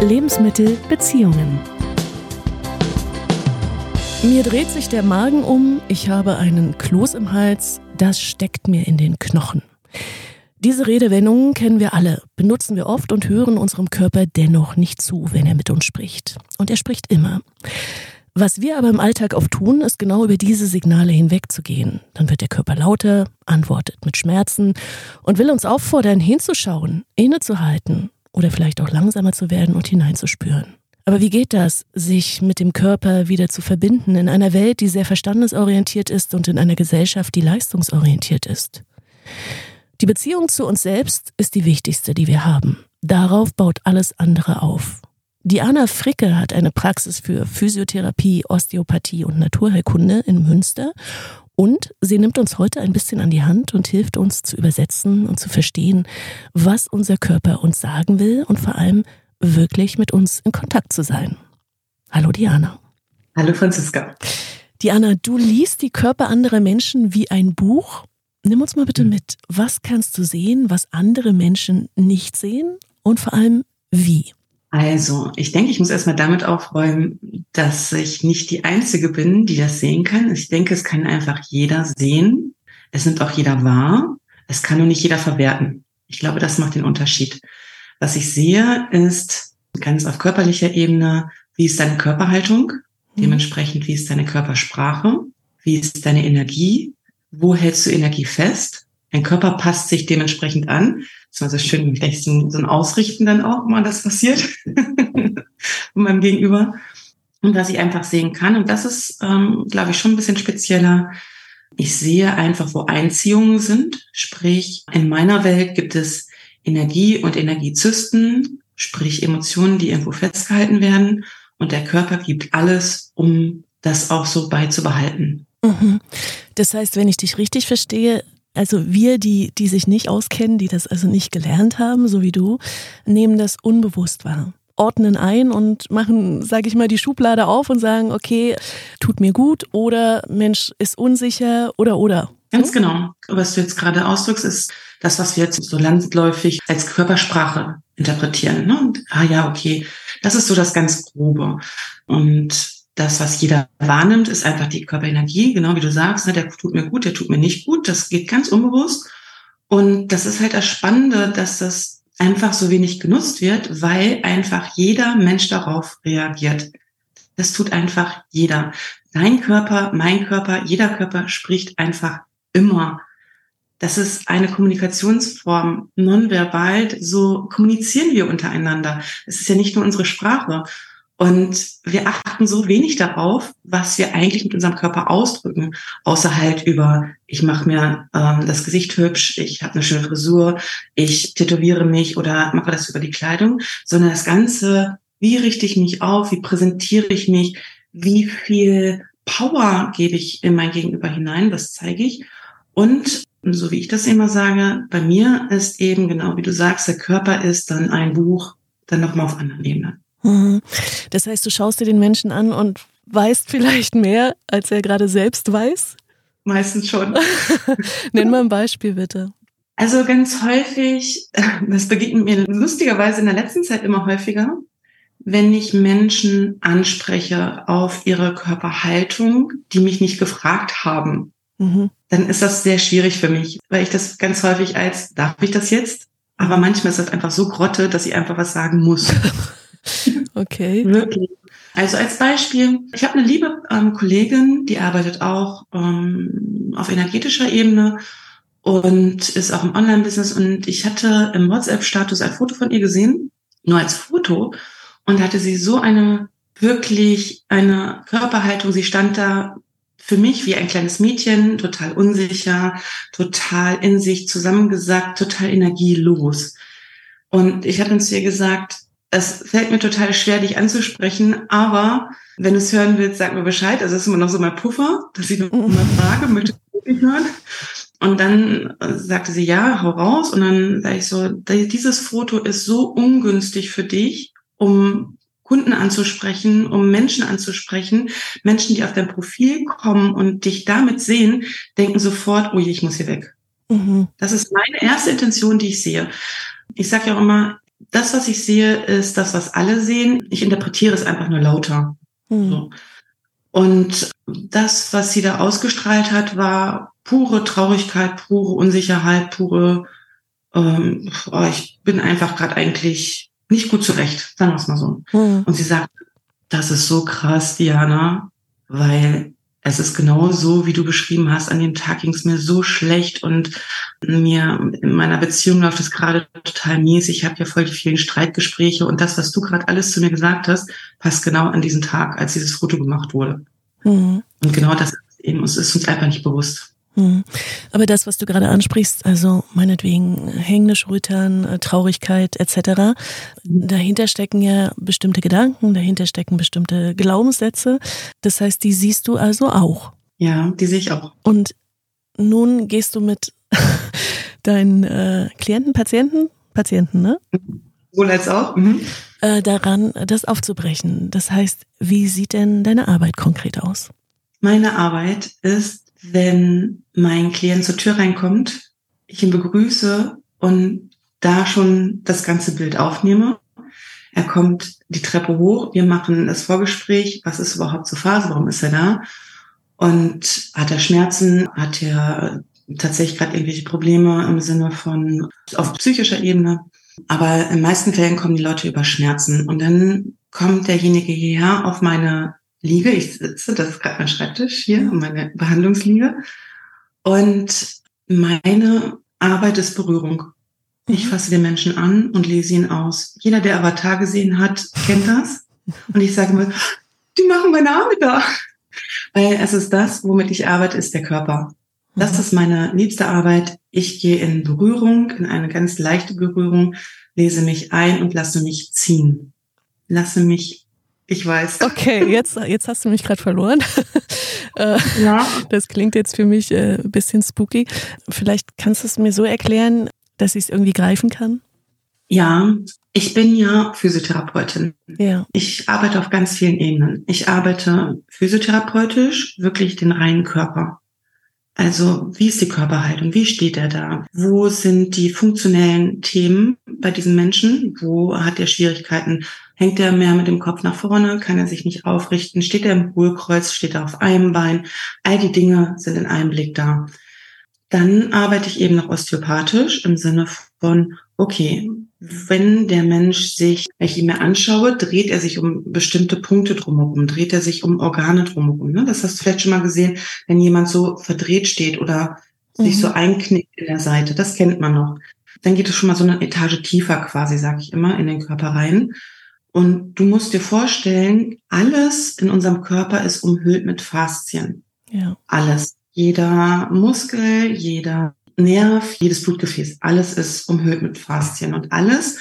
Lebensmittel Beziehungen. Mir dreht sich der Magen um, ich habe einen Kloß im Hals, das steckt mir in den Knochen. Diese Redewendungen kennen wir alle, benutzen wir oft und hören unserem Körper dennoch nicht zu, wenn er mit uns spricht. Und er spricht immer. Was wir aber im Alltag oft tun, ist genau über diese Signale hinwegzugehen. Dann wird der Körper lauter, antwortet mit Schmerzen und will uns auffordern, hinzuschauen, innezuhalten oder vielleicht auch langsamer zu werden und hineinzuspüren. Aber wie geht das, sich mit dem Körper wieder zu verbinden in einer Welt, die sehr verstandesorientiert ist und in einer Gesellschaft, die leistungsorientiert ist? Die Beziehung zu uns selbst ist die wichtigste, die wir haben. Darauf baut alles andere auf. Diana Fricke hat eine Praxis für Physiotherapie, Osteopathie und Naturheilkunde in Münster und sie nimmt uns heute ein bisschen an die Hand und hilft uns zu übersetzen und zu verstehen, was unser Körper uns sagen will und vor allem, wirklich mit uns in Kontakt zu sein. Hallo Diana. Hallo Franziska. Diana, du liest die Körper anderer Menschen wie ein Buch. Nimm uns mal bitte hm. mit. Was kannst du sehen, was andere Menschen nicht sehen und vor allem wie? Also, ich denke, ich muss erstmal damit aufräumen, dass ich nicht die Einzige bin, die das sehen kann. Ich denke, es kann einfach jeder sehen. Es nimmt auch jeder wahr. Es kann nur nicht jeder verwerten. Ich glaube, das macht den Unterschied. Was ich sehe, ist ganz auf körperlicher Ebene, wie ist deine Körperhaltung? Mhm. Dementsprechend, wie ist deine Körpersprache? Wie ist deine Energie? Wo hältst du Energie fest? Dein Körper passt sich dementsprechend an. Das war so schön, vielleicht so, so ein Ausrichten dann auch, wenn das passiert, von meinem Gegenüber. Und was ich einfach sehen kann, und das ist, ähm, glaube ich, schon ein bisschen spezieller. Ich sehe einfach, wo Einziehungen sind. Sprich, in meiner Welt gibt es Energie und Energiezysten, sprich Emotionen, die irgendwo festgehalten werden. Und der Körper gibt alles, um das auch so beizubehalten. Mhm. Das heißt, wenn ich dich richtig verstehe, also wir, die, die sich nicht auskennen, die das also nicht gelernt haben, so wie du, nehmen das unbewusst wahr ordnen ein und machen, sage ich mal, die Schublade auf und sagen, okay, tut mir gut oder Mensch ist unsicher oder oder. Ganz genau. Was du jetzt gerade ausdrückst, ist das, was wir jetzt so landläufig als Körpersprache interpretieren. Ne? Und, ah ja, okay, das ist so das ganz Grobe. Und das, was jeder wahrnimmt, ist einfach die Körperenergie, genau wie du sagst, ne? der tut mir gut, der tut mir nicht gut. Das geht ganz unbewusst. Und das ist halt das Spannende, dass das einfach so wenig genutzt wird, weil einfach jeder Mensch darauf reagiert. Das tut einfach jeder. Dein Körper, mein Körper, jeder Körper spricht einfach immer. Das ist eine Kommunikationsform. Nonverbal, so kommunizieren wir untereinander. Es ist ja nicht nur unsere Sprache. Und wir achten so wenig darauf, was wir eigentlich mit unserem Körper ausdrücken, außer halt über, ich mache mir ähm, das Gesicht hübsch, ich habe eine schöne Frisur, ich tätowiere mich oder mache das über die Kleidung, sondern das Ganze, wie richte ich mich auf, wie präsentiere ich mich, wie viel Power gebe ich in mein Gegenüber hinein, das zeige ich. Und so wie ich das immer sage, bei mir ist eben genau wie du sagst, der Körper ist dann ein Buch, dann nochmal auf anderen Ebenen. Mhm. Das heißt, du schaust dir den Menschen an und weißt vielleicht mehr, als er gerade selbst weiß? Meistens schon. Nenn mal ein Beispiel bitte. Also ganz häufig, das begegnet mir lustigerweise in der letzten Zeit immer häufiger, wenn ich Menschen anspreche auf ihre Körperhaltung, die mich nicht gefragt haben. Mhm. Dann ist das sehr schwierig für mich, weil ich das ganz häufig als, darf ich das jetzt? Aber manchmal ist das einfach so grotte, dass ich einfach was sagen muss. okay. Wirklich. Also als Beispiel, ich habe eine liebe ähm, Kollegin, die arbeitet auch ähm, auf energetischer Ebene und ist auch im Online-Business und ich hatte im WhatsApp-Status ein Foto von ihr gesehen, nur als Foto und hatte sie so eine wirklich eine Körperhaltung. Sie stand da für mich wie ein kleines Mädchen, total unsicher, total in sich zusammengesackt, total energielos. Und ich habe uns ihr gesagt, es fällt mir total schwer, dich anzusprechen, aber wenn du es hören willst, sag mir Bescheid. Also das ist immer noch so mein Puffer, dass ich noch mal frage, möchtest du wirklich hören? Und dann sagte sie, ja, hau raus. Und dann sage ich so, dieses Foto ist so ungünstig für dich, um Kunden anzusprechen, um Menschen anzusprechen. Menschen, die auf dein Profil kommen und dich damit sehen, denken sofort, oh je, ich muss hier weg. Mhm. Das ist meine erste Intention, die ich sehe. Ich sage ja auch immer, das, was ich sehe, ist das, was alle sehen. Ich interpretiere es einfach nur lauter. Mhm. So. Und das, was sie da ausgestrahlt hat, war pure Traurigkeit, pure Unsicherheit, pure, ähm, oh, ich bin einfach gerade eigentlich nicht gut zurecht, sagen wir es mal so. Mhm. Und sie sagt, das ist so krass, Diana, weil es ist genau so, wie du beschrieben hast. An dem Tag ging es mir so schlecht und mir in meiner Beziehung läuft es gerade total mies. Ich habe ja voll die vielen Streitgespräche und das, was du gerade alles zu mir gesagt hast, passt genau an diesen Tag, als dieses Foto gemacht wurde. Mhm. Und genau das ist eben, es ist uns einfach nicht bewusst. Hm. Aber das, was du gerade ansprichst, also meinetwegen hängende Schultern, äh, Traurigkeit etc., dahinter stecken ja bestimmte Gedanken, dahinter stecken bestimmte Glaubenssätze. Das heißt, die siehst du also auch. Ja, die sehe ich auch. Und nun gehst du mit deinen äh, Klienten, Patienten, Patienten, ne? Wohl als auch. Mhm. Äh, daran, das aufzubrechen. Das heißt, wie sieht denn deine Arbeit konkret aus? Meine Arbeit ist wenn mein Klient zur Tür reinkommt, ich ihn begrüße und da schon das ganze Bild aufnehme. Er kommt die Treppe hoch, wir machen das Vorgespräch, was ist überhaupt zur Phase, warum ist er da? Und hat er Schmerzen, hat er tatsächlich gerade irgendwelche Probleme im Sinne von auf psychischer Ebene. Aber in meisten Fällen kommen die Leute über Schmerzen. Und dann kommt derjenige hierher auf meine liege. Ich sitze, das ist gerade mein Schreibtisch hier, meine Behandlungsliege. Und meine Arbeit ist Berührung. Ich mhm. fasse den Menschen an und lese ihn aus. Jeder, der Avatar gesehen hat, kennt das. Und ich sage mir, die machen meine Arme da. Weil es ist das, womit ich arbeite, ist der Körper. Das mhm. ist meine liebste Arbeit. Ich gehe in Berührung, in eine ganz leichte Berührung, lese mich ein und lasse mich ziehen. Lasse mich ich weiß. Okay, jetzt, jetzt hast du mich gerade verloren. Äh, ja. Das klingt jetzt für mich ein äh, bisschen spooky. Vielleicht kannst du es mir so erklären, dass ich es irgendwie greifen kann? Ja, ich bin ja Physiotherapeutin. Ja. Ich arbeite auf ganz vielen Ebenen. Ich arbeite physiotherapeutisch, wirklich den reinen Körper. Also wie ist die Körperhaltung? Wie steht er da? Wo sind die funktionellen Themen bei diesen Menschen? Wo hat er Schwierigkeiten? Hängt er mehr mit dem Kopf nach vorne? Kann er sich nicht aufrichten? Steht er im Hohlkreuz? Steht er auf einem Bein? All die Dinge sind in einem Blick da. Dann arbeite ich eben noch osteopathisch im Sinne von, okay, wenn der Mensch sich, wenn ich ihn mir anschaue, dreht er sich um bestimmte Punkte drumherum, dreht er sich um Organe drumherum. Ne? Das hast du vielleicht schon mal gesehen, wenn jemand so verdreht steht oder mhm. sich so einknickt in der Seite. Das kennt man noch. Dann geht es schon mal so eine Etage tiefer quasi, sage ich immer, in den Körper rein. Und du musst dir vorstellen, alles in unserem Körper ist umhüllt mit Faszien. Ja. Alles. Jeder Muskel, jeder Nerv, jedes Blutgefäß, alles ist umhüllt mit Faszien und alles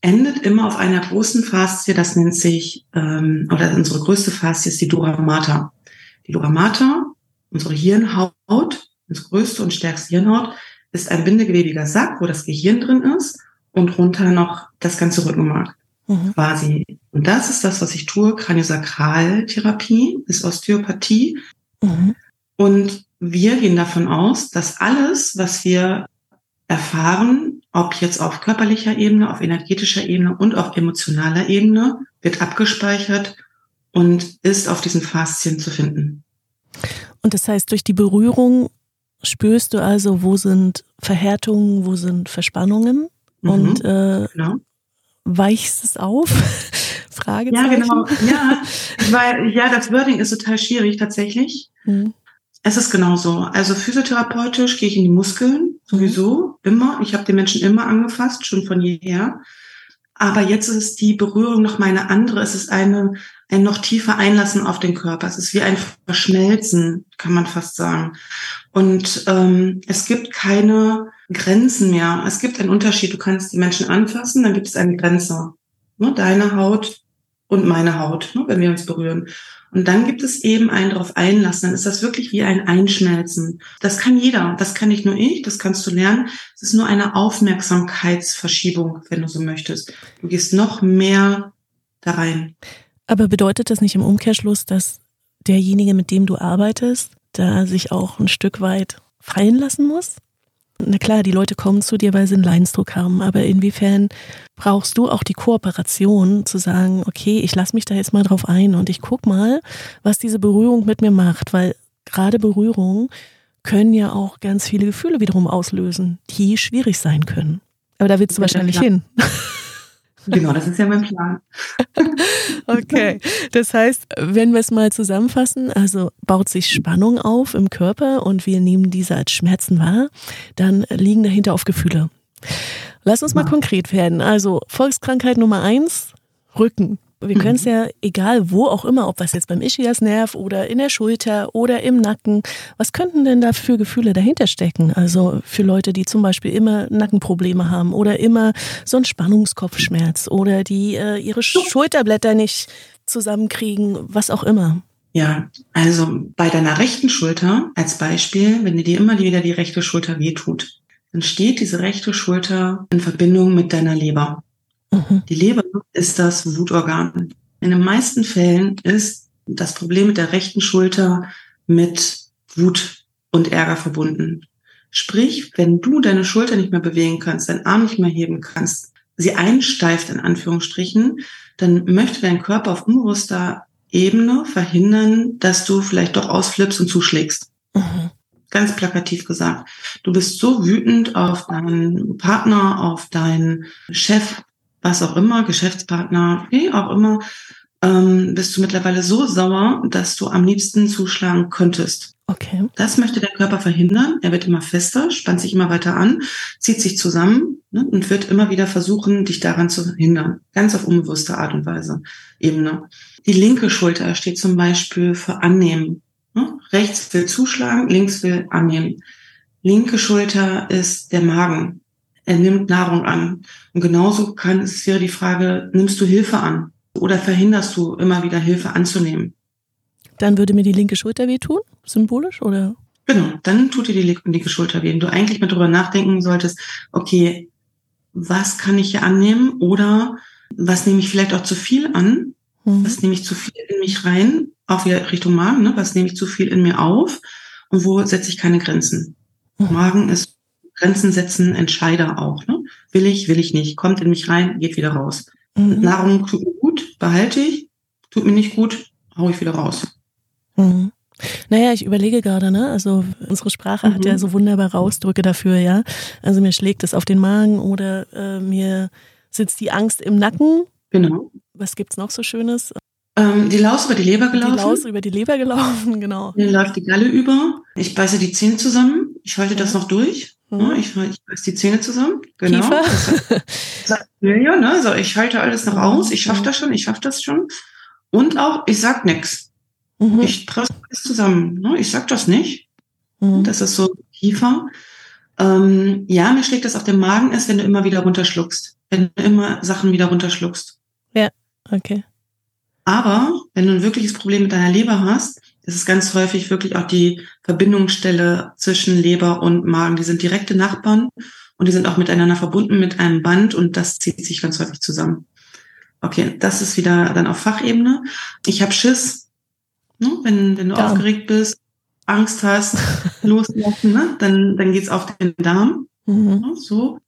endet immer auf einer großen Faszie, das nennt sich, ähm, oder unsere größte Faszie ist die Dura Mater. Die Dura Mater, unsere Hirnhaut, unsere größte und stärkste Hirnhaut, ist ein bindegewebiger Sack, wo das Gehirn drin ist und runter noch das ganze Rückenmark mhm. quasi. Und das ist das, was ich tue. Kraniosakraltherapie ist Osteopathie. Mhm. Und wir gehen davon aus, dass alles, was wir erfahren, ob jetzt auf körperlicher Ebene, auf energetischer Ebene und auf emotionaler Ebene, wird abgespeichert und ist auf diesen Faszien zu finden. Und das heißt, durch die Berührung spürst du also, wo sind Verhärtungen, wo sind Verspannungen mhm, und äh, genau. Weichst es auf? Fragezeichen. Ja, genau. Ja, weil, ja, das Wording ist total schwierig tatsächlich. Mhm. Es ist genauso. Also physiotherapeutisch gehe ich in die Muskeln, sowieso, immer. Ich habe den Menschen immer angefasst, schon von jeher. Aber jetzt ist die Berührung noch meine andere. Es ist eine, ein noch tiefer Einlassen auf den Körper. Es ist wie ein Verschmelzen, kann man fast sagen. Und ähm, es gibt keine Grenzen mehr. Es gibt einen Unterschied. Du kannst die Menschen anfassen, dann gibt es eine Grenze. Ne? Deine Haut und meine Haut, ne? wenn wir uns berühren. Und dann gibt es eben ein darauf einlassen. Dann ist das wirklich wie ein Einschmelzen. Das kann jeder. Das kann nicht nur ich. Das kannst du lernen. Es ist nur eine Aufmerksamkeitsverschiebung, wenn du so möchtest. Du gehst noch mehr da rein. Aber bedeutet das nicht im Umkehrschluss, dass derjenige, mit dem du arbeitest, da sich auch ein Stück weit fallen lassen muss? Na klar, die Leute kommen zu dir, weil sie einen Leidensdruck haben, aber inwiefern brauchst du auch die Kooperation zu sagen, okay, ich lasse mich da jetzt mal drauf ein und ich guck mal, was diese Berührung mit mir macht, weil gerade Berührungen können ja auch ganz viele Gefühle wiederum auslösen, die schwierig sein können. Aber da willst du wahrscheinlich hin. Genau, das ist ja mein Plan. okay, das heißt, wenn wir es mal zusammenfassen, also baut sich Spannung auf im Körper und wir nehmen diese als Schmerzen wahr, dann liegen dahinter auf Gefühle. Lass uns mal ja. konkret werden. Also Volkskrankheit Nummer eins, Rücken. Wir können es mhm. ja, egal wo auch immer, ob was jetzt beim Ischiasnerv oder in der Schulter oder im Nacken, was könnten denn da für Gefühle dahinter stecken? Also für Leute, die zum Beispiel immer Nackenprobleme haben oder immer so einen Spannungskopfschmerz oder die äh, ihre Schulterblätter nicht zusammenkriegen, was auch immer. Ja, also bei deiner rechten Schulter als Beispiel, wenn dir immer wieder die rechte Schulter wehtut, dann steht diese rechte Schulter in Verbindung mit deiner Leber. Mhm. Die Leber ist das Wutorgan. In den meisten Fällen ist das Problem mit der rechten Schulter mit Wut und Ärger verbunden. Sprich, wenn du deine Schulter nicht mehr bewegen kannst, deinen Arm nicht mehr heben kannst, sie einsteift in Anführungsstrichen, dann möchte dein Körper auf unbewusster Ebene verhindern, dass du vielleicht doch ausflippst und zuschlägst. Mhm. Ganz plakativ gesagt. Du bist so wütend auf deinen Partner, auf deinen Chef, was auch immer, Geschäftspartner, wie auch immer, ähm, bist du mittlerweile so sauer, dass du am liebsten zuschlagen könntest. Okay. Das möchte der Körper verhindern. Er wird immer fester, spannt sich immer weiter an, zieht sich zusammen ne, und wird immer wieder versuchen, dich daran zu hindern. Ganz auf unbewusste Art und Weise. Ebene. Die linke Schulter steht zum Beispiel für Annehmen. Ne? Rechts will zuschlagen, links will annehmen. Linke Schulter ist der Magen er nimmt Nahrung an. Und genauso kann es wäre die Frage, nimmst du Hilfe an oder verhinderst du immer wieder Hilfe anzunehmen? Dann würde mir die linke Schulter wehtun, symbolisch oder? Genau, dann tut dir die linke Schulter weh. Wenn du eigentlich mal drüber nachdenken solltest, okay, was kann ich hier annehmen oder was nehme ich vielleicht auch zu viel an? Mhm. Was nehme ich zu viel in mich rein? Auch wieder Richtung Magen, ne? Was nehme ich zu viel in mir auf? Und wo setze ich keine Grenzen? Mhm. Magen ist Grenzen setzen, Entscheider auch. Ne? Will ich, will ich nicht, kommt in mich rein, geht wieder raus. Mhm. Nahrung tut mir gut, behalte ich, tut mir nicht gut, hau ich wieder raus. Mhm. Naja, ich überlege gerade, ne? Also unsere Sprache mhm. hat ja mhm. so wunderbare Ausdrücke dafür, ja. Also mir schlägt es auf den Magen oder äh, mir sitzt die Angst im Nacken. Genau. Was gibt's noch so Schönes? Ähm, die Laus über die Leber gelaufen. Die Laus über die Leber gelaufen, genau. Mir läuft die Galle über. Ich beiße die Zähne zusammen. Ich halte das noch durch. Mhm. Ich, ich beiße die Zähne zusammen. Genau. Kiefer. ja, ne? Also ich halte alles noch aus. Ich schaffe das schon. Ich schaffe das schon. Und auch, ich sag nichts. Mhm. Ich presse alles zusammen. Ne? Ich sag das nicht. Mhm. Das ist so Kiefer. Ähm, ja, mir schlägt das auf den Magen ist, wenn du immer wieder runterschluckst. Wenn du immer Sachen wieder runterschluckst. Ja, okay. Aber wenn du ein wirkliches Problem mit deiner Leber hast, ist es ganz häufig wirklich auch die Verbindungsstelle zwischen Leber und Magen. Die sind direkte Nachbarn und die sind auch miteinander verbunden mit einem Band und das zieht sich ganz häufig zusammen. Okay, das ist wieder dann auf Fachebene. Ich habe Schiss, ne? wenn, wenn du Darm. aufgeregt bist, Angst hast, loslassen, ne? dann, dann geht's auf den Darm. Mhm. Ne? So.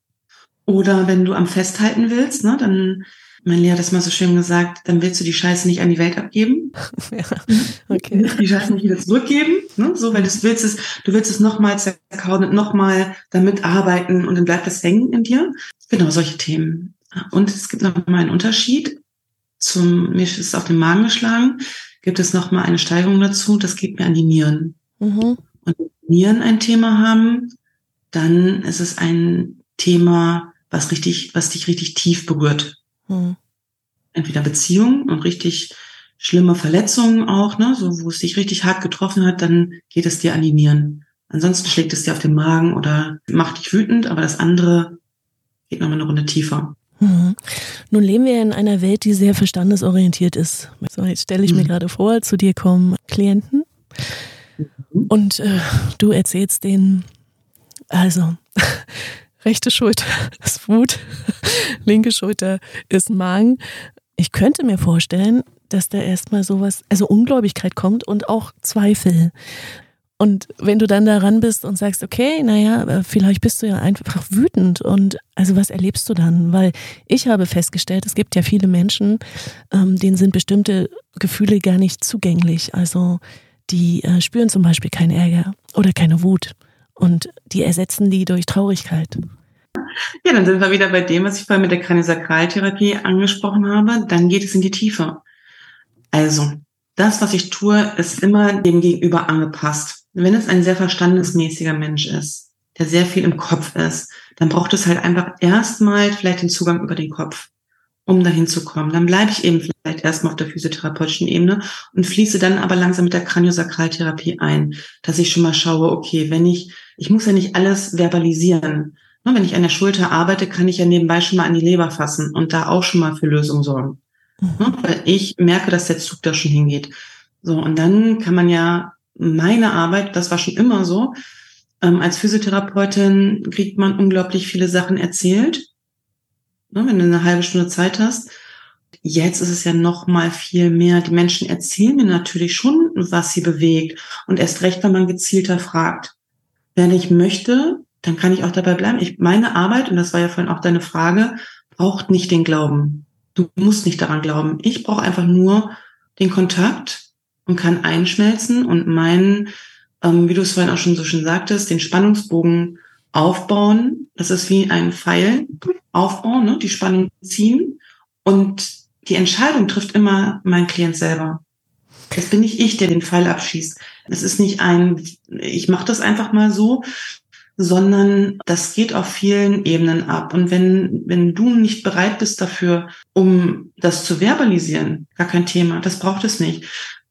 Oder wenn du am Festhalten willst, ne? dann mein Lehrer hat das mal so schön gesagt, dann willst du die Scheiße nicht an die Welt abgeben. ja, okay. Die Scheiße nicht wieder zurückgeben. Ne? So, weil du willst es, du willst es nochmal zerkauen und nochmal damit arbeiten und dann bleibt das hängen in dir. Genau, solche Themen. Und es gibt noch mal einen Unterschied. Zum, mir ist es auf den Magen geschlagen, gibt es noch mal eine Steigerung dazu, das geht mir an die Nieren. Mhm. Und wenn Nieren ein Thema haben, dann ist es ein Thema, was richtig, was dich richtig tief berührt. Hm. Entweder Beziehungen und richtig schlimme Verletzungen auch, ne, so wo es dich richtig hart getroffen hat, dann geht es dir an die Nieren. Ansonsten schlägt es dir auf den Magen oder macht dich wütend, aber das andere geht nochmal eine Runde tiefer. Mhm. Nun leben wir in einer Welt, die sehr verstandesorientiert ist. So, jetzt stelle ich mhm. mir gerade vor, zu dir kommen Klienten mhm. und äh, du erzählst denen, also rechte Schulter ist Wut, linke Schulter ist Magen. Ich könnte mir vorstellen, dass da erstmal sowas, also Ungläubigkeit kommt und auch Zweifel. Und wenn du dann daran bist und sagst, okay, naja, äh, vielleicht bist du ja einfach wütend und also was erlebst du dann? Weil ich habe festgestellt, es gibt ja viele Menschen, ähm, denen sind bestimmte Gefühle gar nicht zugänglich. Also die äh, spüren zum Beispiel keinen Ärger oder keine Wut und die ersetzen die durch Traurigkeit. Ja, dann sind wir wieder bei dem, was ich vorhin mit der Kraniosakraltherapie angesprochen habe. Dann geht es in die Tiefe. Also, das, was ich tue, ist immer dem Gegenüber angepasst. Wenn es ein sehr verstandesmäßiger Mensch ist, der sehr viel im Kopf ist, dann braucht es halt einfach erstmal vielleicht den Zugang über den Kopf, um dahin zu kommen. Dann bleibe ich eben vielleicht erstmal auf der physiotherapeutischen Ebene und fließe dann aber langsam mit der Kraniosakraltherapie ein, dass ich schon mal schaue, okay, wenn ich, ich muss ja nicht alles verbalisieren. Wenn ich an der Schulter arbeite, kann ich ja nebenbei schon mal an die Leber fassen und da auch schon mal für Lösungen sorgen. Mhm. Weil ich merke, dass der Zug da schon hingeht. So, und dann kann man ja meine Arbeit, das war schon immer so, ähm, als Physiotherapeutin kriegt man unglaublich viele Sachen erzählt. Ne, wenn du eine halbe Stunde Zeit hast. Jetzt ist es ja noch mal viel mehr. Die Menschen erzählen mir natürlich schon, was sie bewegt. Und erst recht, wenn man gezielter fragt. Wenn ich möchte, dann kann ich auch dabei bleiben. Ich, meine Arbeit, und das war ja vorhin auch deine Frage, braucht nicht den Glauben. Du musst nicht daran glauben. Ich brauche einfach nur den Kontakt und kann einschmelzen und meinen, ähm, wie du es vorhin auch schon so schön sagtest, den Spannungsbogen aufbauen. Das ist wie ein Pfeil aufbauen, ne? die Spannung ziehen. Und die Entscheidung trifft immer mein Klient selber. Das bin nicht ich, der den Pfeil abschießt. Es ist nicht ein, ich mache das einfach mal so, sondern das geht auf vielen Ebenen ab. Und wenn, wenn du nicht bereit bist dafür, um das zu verbalisieren, gar kein Thema, das braucht es nicht.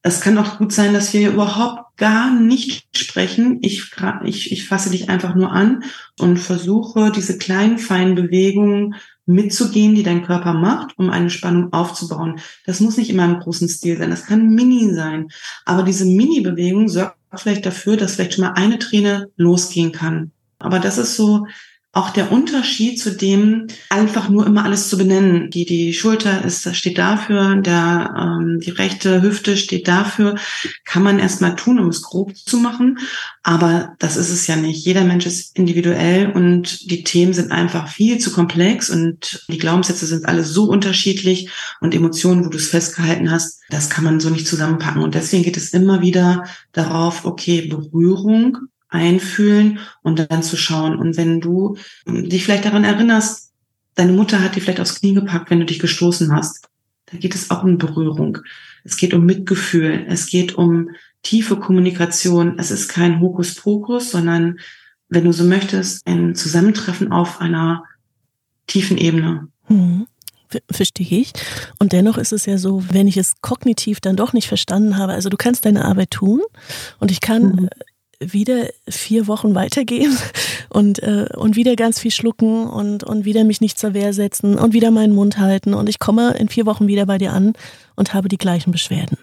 Es kann auch gut sein, dass wir überhaupt gar nicht sprechen. Ich, ich, ich fasse dich einfach nur an und versuche, diese kleinen, feinen Bewegungen mitzugehen, die dein Körper macht, um eine Spannung aufzubauen. Das muss nicht immer im großen Stil sein, das kann mini sein. Aber diese Mini-Bewegung sorgt vielleicht dafür, dass vielleicht schon mal eine Träne losgehen kann. Aber das ist so auch der Unterschied zu dem, einfach nur immer alles zu benennen. Die, die Schulter ist, steht dafür, der, ähm, die rechte Hüfte steht dafür. Kann man erstmal tun, um es grob zu machen. Aber das ist es ja nicht. Jeder Mensch ist individuell und die Themen sind einfach viel zu komplex und die Glaubenssätze sind alle so unterschiedlich und Emotionen, wo du es festgehalten hast, das kann man so nicht zusammenpacken. Und deswegen geht es immer wieder darauf, okay, Berührung einfühlen und dann zu schauen. Und wenn du ähm, dich vielleicht daran erinnerst, deine Mutter hat dich vielleicht aufs Knie gepackt, wenn du dich gestoßen hast, da geht es auch um Berührung. Es geht um Mitgefühl. Es geht um tiefe Kommunikation. Es ist kein Hokuspokus, sondern, wenn du so möchtest, ein Zusammentreffen auf einer tiefen Ebene. Hm verstehe ich. Und dennoch ist es ja so, wenn ich es kognitiv dann doch nicht verstanden habe, also du kannst deine Arbeit tun und ich kann mhm wieder vier Wochen weitergehen und, äh, und wieder ganz viel schlucken und, und wieder mich nicht zur Wehr setzen und wieder meinen Mund halten und ich komme in vier Wochen wieder bei dir an und habe die gleichen Beschwerden.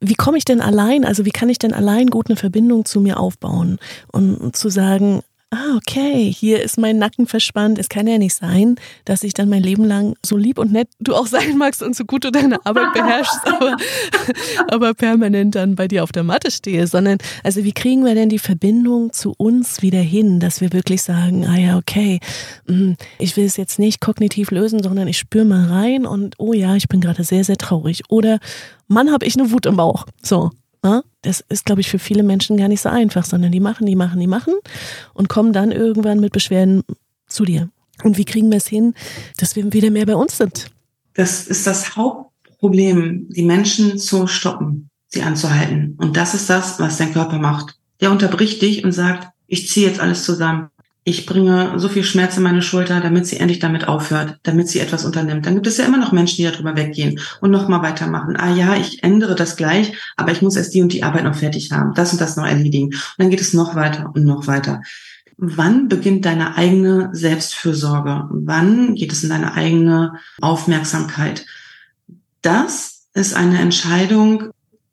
Wie komme ich denn allein, also wie kann ich denn allein gut eine Verbindung zu mir aufbauen und zu sagen, ah, okay, hier ist mein Nacken verspannt. Es kann ja nicht sein, dass ich dann mein Leben lang so lieb und nett du auch sein magst und so gut du deine Arbeit beherrschst, aber, aber permanent dann bei dir auf der Matte stehe, sondern, also wie kriegen wir denn die Verbindung zu uns wieder hin, dass wir wirklich sagen, ah ja, okay, mm, ich will es jetzt nicht kognitiv lösen, sondern ich spüre mal rein und, oh ja, ich bin gerade sehr, sehr traurig. Oder, Mann, habe ich eine Wut im Bauch. So? Das ist, glaube ich, für viele Menschen gar nicht so einfach, sondern die machen, die machen, die machen und kommen dann irgendwann mit Beschwerden zu dir. Und wie kriegen wir es hin, dass wir wieder mehr bei uns sind? Das ist das Hauptproblem, die Menschen zu stoppen, sie anzuhalten. Und das ist das, was dein Körper macht. Der unterbricht dich und sagt, ich ziehe jetzt alles zusammen ich bringe so viel Schmerz in meine Schulter, damit sie endlich damit aufhört, damit sie etwas unternimmt. Dann gibt es ja immer noch Menschen, die darüber weggehen und nochmal weitermachen. Ah ja, ich ändere das gleich, aber ich muss erst die und die Arbeit noch fertig haben, das und das noch erledigen. Und dann geht es noch weiter und noch weiter. Wann beginnt deine eigene Selbstfürsorge? Wann geht es in deine eigene Aufmerksamkeit? Das ist eine Entscheidung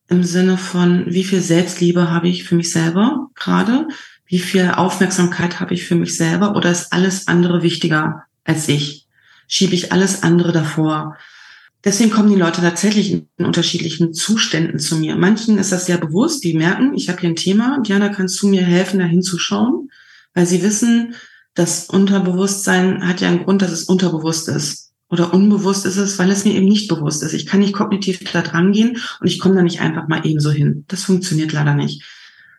im Sinne von, wie viel Selbstliebe habe ich für mich selber gerade? Wie viel Aufmerksamkeit habe ich für mich selber oder ist alles andere wichtiger als ich? Schiebe ich alles andere davor? Deswegen kommen die Leute tatsächlich in unterschiedlichen Zuständen zu mir. Manchen ist das sehr bewusst, die merken, ich habe hier ein Thema, Diana, kannst du mir helfen, da hinzuschauen? Weil sie wissen, das Unterbewusstsein hat ja einen Grund, dass es unterbewusst ist. Oder unbewusst ist es, weil es mir eben nicht bewusst ist. Ich kann nicht kognitiv da dran gehen und ich komme da nicht einfach mal eben so hin. Das funktioniert leider nicht.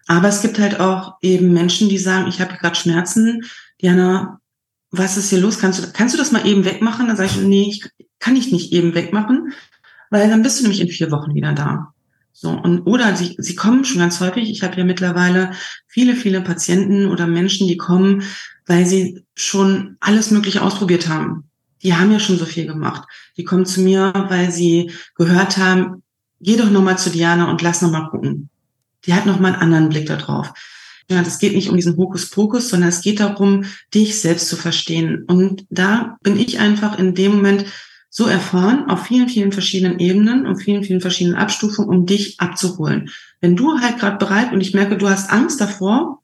Aber es gibt halt auch eben Menschen, die sagen, ich habe gerade Schmerzen. Diana, was ist hier los? Kannst du, kannst du das mal eben wegmachen? Dann sage ich, nee, ich, kann ich nicht eben wegmachen, weil dann bist du nämlich in vier Wochen wieder da. So, und oder sie, sie kommen schon ganz häufig. Ich habe ja mittlerweile viele, viele Patienten oder Menschen, die kommen, weil sie schon alles Mögliche ausprobiert haben. Die haben ja schon so viel gemacht. Die kommen zu mir, weil sie gehört haben, geh doch nochmal zu Diana und lass nochmal gucken. Die hat nochmal einen anderen Blick darauf. Ja, das geht nicht um diesen Hokuspokus, sondern es geht darum, dich selbst zu verstehen. Und da bin ich einfach in dem Moment so erfahren auf vielen, vielen verschiedenen Ebenen und vielen, vielen verschiedenen Abstufungen, um dich abzuholen. Wenn du halt gerade bereit und ich merke, du hast Angst davor,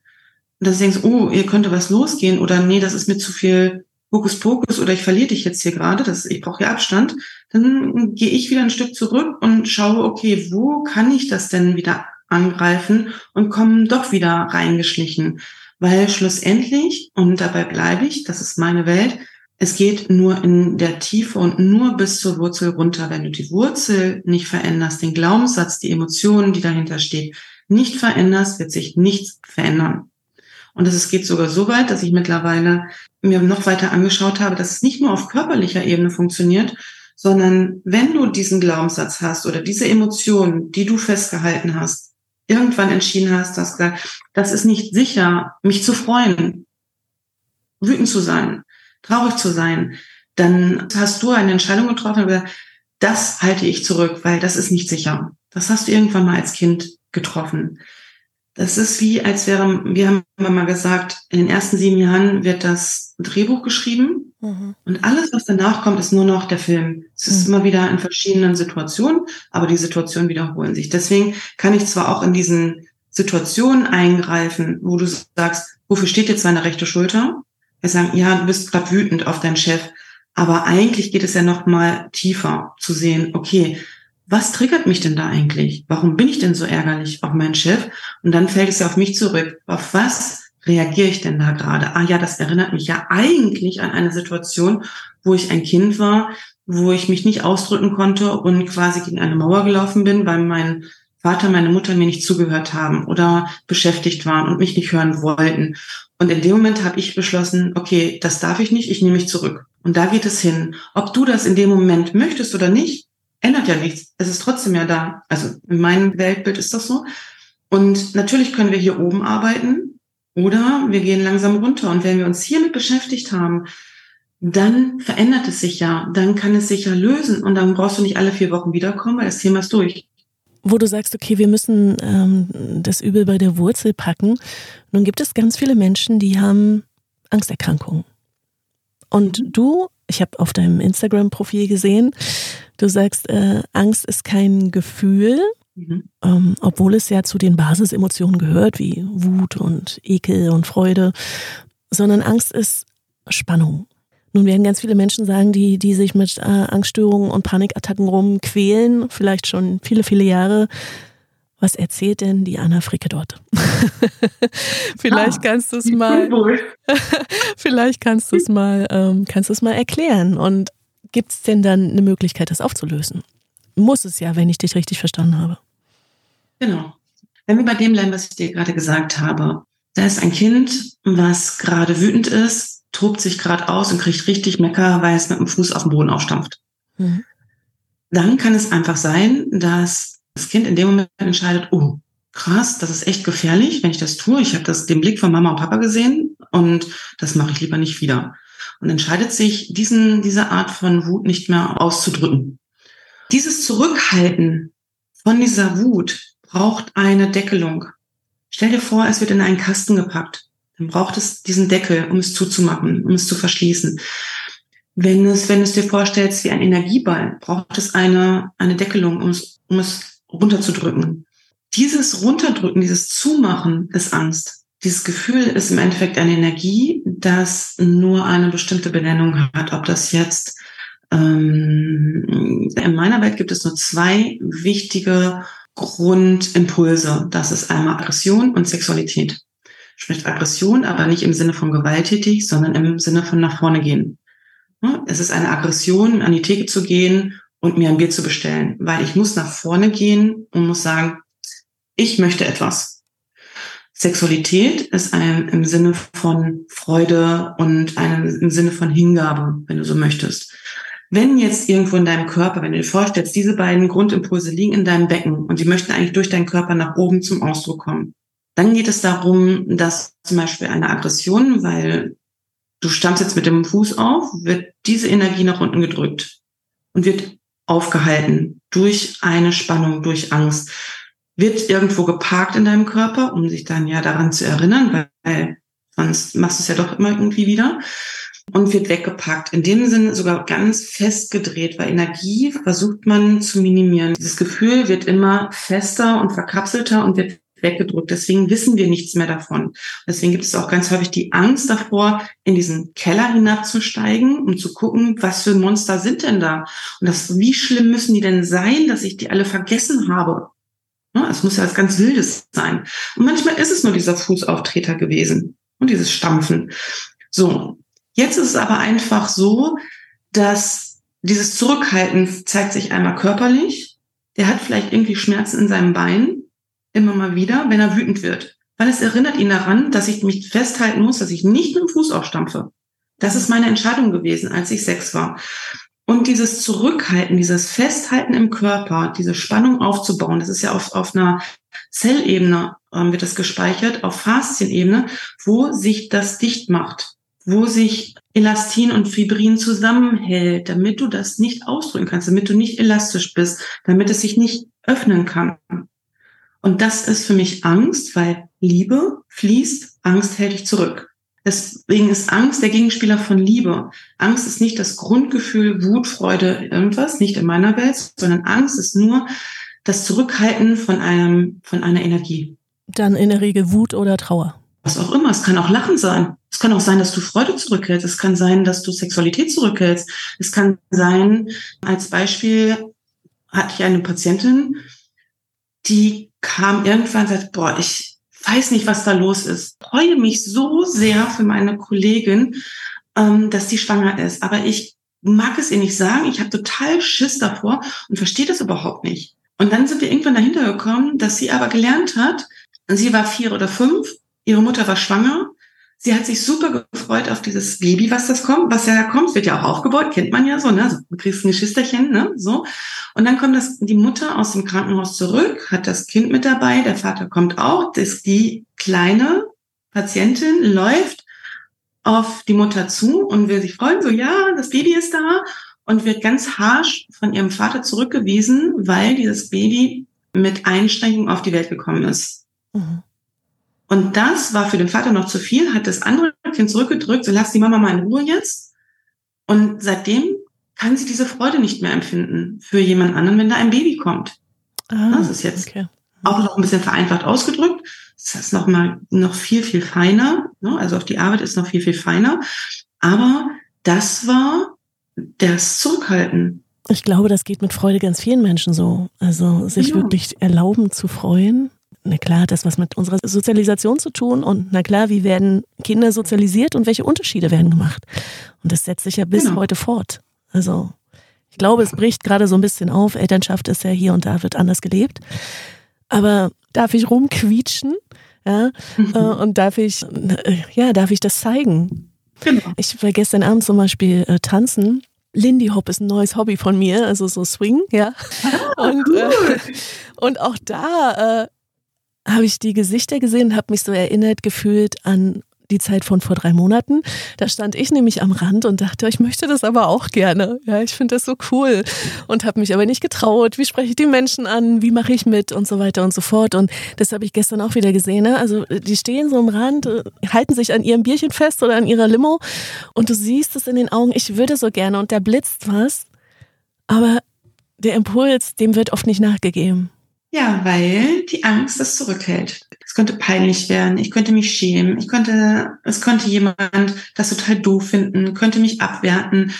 dass du denkst, oh, hier könnte was losgehen oder nee, das ist mir zu viel Hokuspokus oder ich verliere dich jetzt hier gerade, das, ich brauche hier Abstand, dann gehe ich wieder ein Stück zurück und schaue, okay, wo kann ich das denn wieder angreifen und komme doch wieder reingeschlichen? Weil schlussendlich, und dabei bleibe ich, das ist meine Welt, es geht nur in der Tiefe und nur bis zur Wurzel runter. Wenn du die Wurzel nicht veränderst, den Glaubenssatz, die Emotionen, die dahinter steht, nicht veränderst, wird sich nichts verändern. Und es geht sogar so weit, dass ich mittlerweile mir noch weiter angeschaut habe, dass es nicht nur auf körperlicher Ebene funktioniert, sondern wenn du diesen Glaubenssatz hast oder diese Emotionen, die du festgehalten hast, irgendwann entschieden hast, dass gesagt, das ist nicht sicher, mich zu freuen, wütend zu sein, traurig zu sein, dann hast du eine Entscheidung getroffen gesagt, das halte ich zurück, weil das ist nicht sicher. Das hast du irgendwann mal als Kind getroffen. Das ist wie, als wäre, wir haben mal gesagt, in den ersten sieben Jahren wird das Drehbuch geschrieben mhm. und alles, was danach kommt, ist nur noch der Film. Es ist mhm. immer wieder in verschiedenen Situationen, aber die Situationen wiederholen sich. Deswegen kann ich zwar auch in diesen Situationen eingreifen, wo du sagst, wofür steht jetzt meine rechte Schulter? Wir sagen, ja, du bist gerade wütend auf deinen Chef. Aber eigentlich geht es ja noch mal tiefer zu sehen, okay, was triggert mich denn da eigentlich? Warum bin ich denn so ärgerlich auf meinen Chef? Und dann fällt es ja auf mich zurück. Auf was reagiere ich denn da gerade? Ah ja, das erinnert mich ja eigentlich an eine Situation, wo ich ein Kind war, wo ich mich nicht ausdrücken konnte und quasi gegen eine Mauer gelaufen bin, weil mein Vater, meine Mutter mir nicht zugehört haben oder beschäftigt waren und mich nicht hören wollten. Und in dem Moment habe ich beschlossen, okay, das darf ich nicht, ich nehme mich zurück. Und da geht es hin. Ob du das in dem Moment möchtest oder nicht, ändert ja nichts. Es ist trotzdem ja da. Also in meinem Weltbild ist das so. Und natürlich können wir hier oben arbeiten oder wir gehen langsam runter. Und wenn wir uns hiermit beschäftigt haben, dann verändert es sich ja. Dann kann es sich ja lösen. Und dann brauchst du nicht alle vier Wochen wiederkommen, weil das Thema ist durch wo du sagst, okay, wir müssen ähm, das Übel bei der Wurzel packen. Nun gibt es ganz viele Menschen, die haben Angsterkrankungen. Und mhm. du, ich habe auf deinem Instagram-Profil gesehen, du sagst, äh, Angst ist kein Gefühl, mhm. ähm, obwohl es ja zu den Basisemotionen gehört, wie Wut und Ekel und Freude, sondern Angst ist Spannung. Nun werden ganz viele Menschen sagen, die, die sich mit äh, Angststörungen und Panikattacken rumquälen, vielleicht schon viele, viele Jahre. Was erzählt denn die Anna Fricke dort? vielleicht ah, kannst du es mal, vielleicht kannst du es mal, ähm, kannst du es mal erklären. Und gibt es denn dann eine Möglichkeit, das aufzulösen? Muss es ja, wenn ich dich richtig verstanden habe. Genau. Wenn wir bei dem bleiben, was ich dir gerade gesagt habe, da ist ein Kind, was gerade wütend ist, tobt sich gerade aus und kriegt richtig Mecker, weil es mit dem Fuß auf den Boden aufstampft. Mhm. Dann kann es einfach sein, dass das Kind in dem Moment entscheidet, oh, krass, das ist echt gefährlich, wenn ich das tue. Ich habe das den Blick von Mama und Papa gesehen und das mache ich lieber nicht wieder. Und entscheidet sich, diesen, diese Art von Wut nicht mehr auszudrücken. Dieses Zurückhalten von dieser Wut braucht eine Deckelung. Stell dir vor, es wird in einen Kasten gepackt. Dann braucht es diesen Deckel, um es zuzumachen, um es zu verschließen. Wenn es, wenn es dir vorstellst wie ein Energieball, braucht es eine, eine Deckelung, um es, um es runterzudrücken. Dieses Runterdrücken, dieses Zumachen ist Angst. Dieses Gefühl ist im Endeffekt eine Energie, das nur eine bestimmte Benennung hat. Ob das jetzt ähm, in meiner Welt gibt es nur zwei wichtige Grundimpulse. Das ist einmal Aggression und Sexualität. Sprich Aggression, aber nicht im Sinne von gewalttätig, sondern im Sinne von nach vorne gehen. Es ist eine Aggression, an die Theke zu gehen und mir ein Bier zu bestellen, weil ich muss nach vorne gehen und muss sagen, ich möchte etwas. Sexualität ist ein im Sinne von Freude und ein, im Sinne von Hingabe, wenn du so möchtest. Wenn jetzt irgendwo in deinem Körper, wenn du dir vorstellst, diese beiden Grundimpulse liegen in deinem Becken und die möchten eigentlich durch deinen Körper nach oben zum Ausdruck kommen, dann geht es darum, dass zum Beispiel eine Aggression, weil du stammst jetzt mit dem Fuß auf, wird diese Energie nach unten gedrückt und wird aufgehalten durch eine Spannung, durch Angst wird irgendwo geparkt in deinem Körper, um sich dann ja daran zu erinnern, weil sonst machst du es ja doch immer irgendwie wieder und wird weggepackt. In dem Sinne sogar ganz festgedreht, weil Energie versucht man zu minimieren. Dieses Gefühl wird immer fester und verkapselter und wird weggedrückt. Deswegen wissen wir nichts mehr davon. Deswegen gibt es auch ganz häufig die Angst davor, in diesen Keller hinabzusteigen, um zu gucken, was für Monster sind denn da? Und das, wie schlimm müssen die denn sein, dass ich die alle vergessen habe? Ne, es muss ja was ganz Wildes sein. Und manchmal ist es nur dieser Fußauftreter gewesen und dieses Stampfen. So, jetzt ist es aber einfach so, dass dieses Zurückhalten zeigt sich einmal körperlich. Der hat vielleicht irgendwie Schmerzen in seinem Bein, immer mal wieder, wenn er wütend wird. Weil es erinnert ihn daran, dass ich mich festhalten muss, dass ich nicht mit dem Fuß aufstampfe. Das ist meine Entscheidung gewesen, als ich sechs war. Und dieses Zurückhalten, dieses Festhalten im Körper, diese Spannung aufzubauen, das ist ja auf, auf einer Zellebene ähm, wird das gespeichert, auf Faszienebene, wo sich das dicht macht, wo sich Elastin und Fibrin zusammenhält, damit du das nicht ausdrücken kannst, damit du nicht elastisch bist, damit es sich nicht öffnen kann. Und das ist für mich Angst, weil Liebe fließt, Angst hält dich zurück. Deswegen ist Angst der Gegenspieler von Liebe. Angst ist nicht das Grundgefühl, Wut, Freude, irgendwas, nicht in meiner Welt, sondern Angst ist nur das Zurückhalten von einem, von einer Energie. Dann in der Regel Wut oder Trauer. Was auch immer. Es kann auch Lachen sein. Es kann auch sein, dass du Freude zurückhältst. Es kann sein, dass du Sexualität zurückhältst. Es kann sein, als Beispiel hatte ich eine Patientin, die kam irgendwann und sagte, boah, ich, weiß nicht, was da los ist. Ich freue mich so sehr für meine Kollegin, ähm, dass sie schwanger ist. Aber ich mag es ihr nicht sagen. Ich habe total Schiss davor und verstehe das überhaupt nicht. Und dann sind wir irgendwann dahinter gekommen, dass sie aber gelernt hat, sie war vier oder fünf, ihre Mutter war schwanger Sie hat sich super gefreut auf dieses Baby, was das kommt, was ja kommt, wird ja auch aufgebaut, kennt man ja so, ne? Du kriegst ein Geschwisterchen, ne? So. Und dann kommt das, die Mutter aus dem Krankenhaus zurück, hat das Kind mit dabei, der Vater kommt auch, das, die kleine Patientin läuft auf die Mutter zu und will sich freuen, so, ja, das Baby ist da und wird ganz harsh von ihrem Vater zurückgewiesen, weil dieses Baby mit Einschränkungen auf die Welt gekommen ist. Mhm. Und das war für den Vater noch zu viel, hat das andere Kind zurückgedrückt, so lass die Mama mal in Ruhe jetzt. Und seitdem kann sie diese Freude nicht mehr empfinden für jemand anderen, wenn da ein Baby kommt. Ah, das ist jetzt okay. auch noch ein bisschen vereinfacht ausgedrückt. Das ist noch mal noch viel, viel feiner. Ne? Also auch die Arbeit ist noch viel, viel feiner. Aber das war das Zurückhalten. Ich glaube, das geht mit Freude ganz vielen Menschen so. Also sich ja. wirklich erlauben zu freuen na klar, hat das was mit unserer Sozialisation zu tun und na klar, wie werden Kinder sozialisiert und welche Unterschiede werden gemacht. Und das setzt sich ja bis genau. heute fort. Also ich glaube, es bricht gerade so ein bisschen auf. Elternschaft ist ja hier und da wird anders gelebt. Aber darf ich rumquietschen? Ja, mhm. und darf ich, ja, darf ich das zeigen? Genau. Ich war gestern Abend zum Beispiel äh, tanzen Lindy Hop ist ein neues Hobby von mir, also so Swing, ja. Ah, und, cool. äh, und auch da äh, habe ich die Gesichter gesehen und habe mich so erinnert gefühlt an die Zeit von vor drei Monaten. Da stand ich nämlich am Rand und dachte, ich möchte das aber auch gerne. Ja, ich finde das so cool und habe mich aber nicht getraut. Wie spreche ich die Menschen an? Wie mache ich mit und so weiter und so fort. Und das habe ich gestern auch wieder gesehen. Ne? Also die stehen so am Rand, äh, halten sich an ihrem Bierchen fest oder an ihrer Limo und du siehst es in den Augen. Ich würde so gerne und da blitzt was, aber der Impuls, dem wird oft nicht nachgegeben. Ja, weil die Angst das zurückhält. Es könnte peinlich werden, ich könnte mich schämen, ich könnte, es könnte jemand das total doof finden, könnte mich abwerten.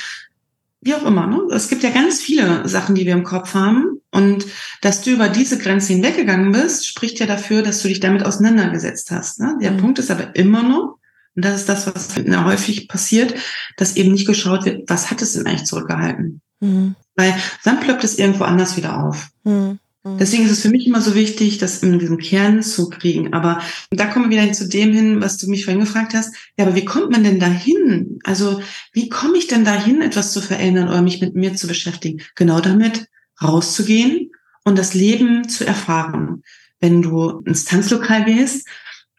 wie auch immer. Ne? Es gibt ja ganz viele Sachen, die wir im Kopf haben. Und dass du über diese Grenze hinweggegangen bist, spricht ja dafür, dass du dich damit auseinandergesetzt hast. Ne? Der mhm. Punkt ist aber immer noch, und das ist das, was häufig passiert, dass eben nicht geschaut wird, was hat es denn eigentlich zurückgehalten? Mhm. Weil dann ploppt es irgendwo anders wieder auf. Mhm. Mhm. Deswegen ist es für mich immer so wichtig, das in diesem Kern zu kriegen. Aber da kommen wir wieder zu dem hin, was du mich vorhin gefragt hast. Ja, aber wie kommt man denn dahin? Also wie komme ich denn dahin, etwas zu verändern oder mich mit mir zu beschäftigen? Genau damit rauszugehen und das Leben zu erfahren. Wenn du ins Tanzlokal gehst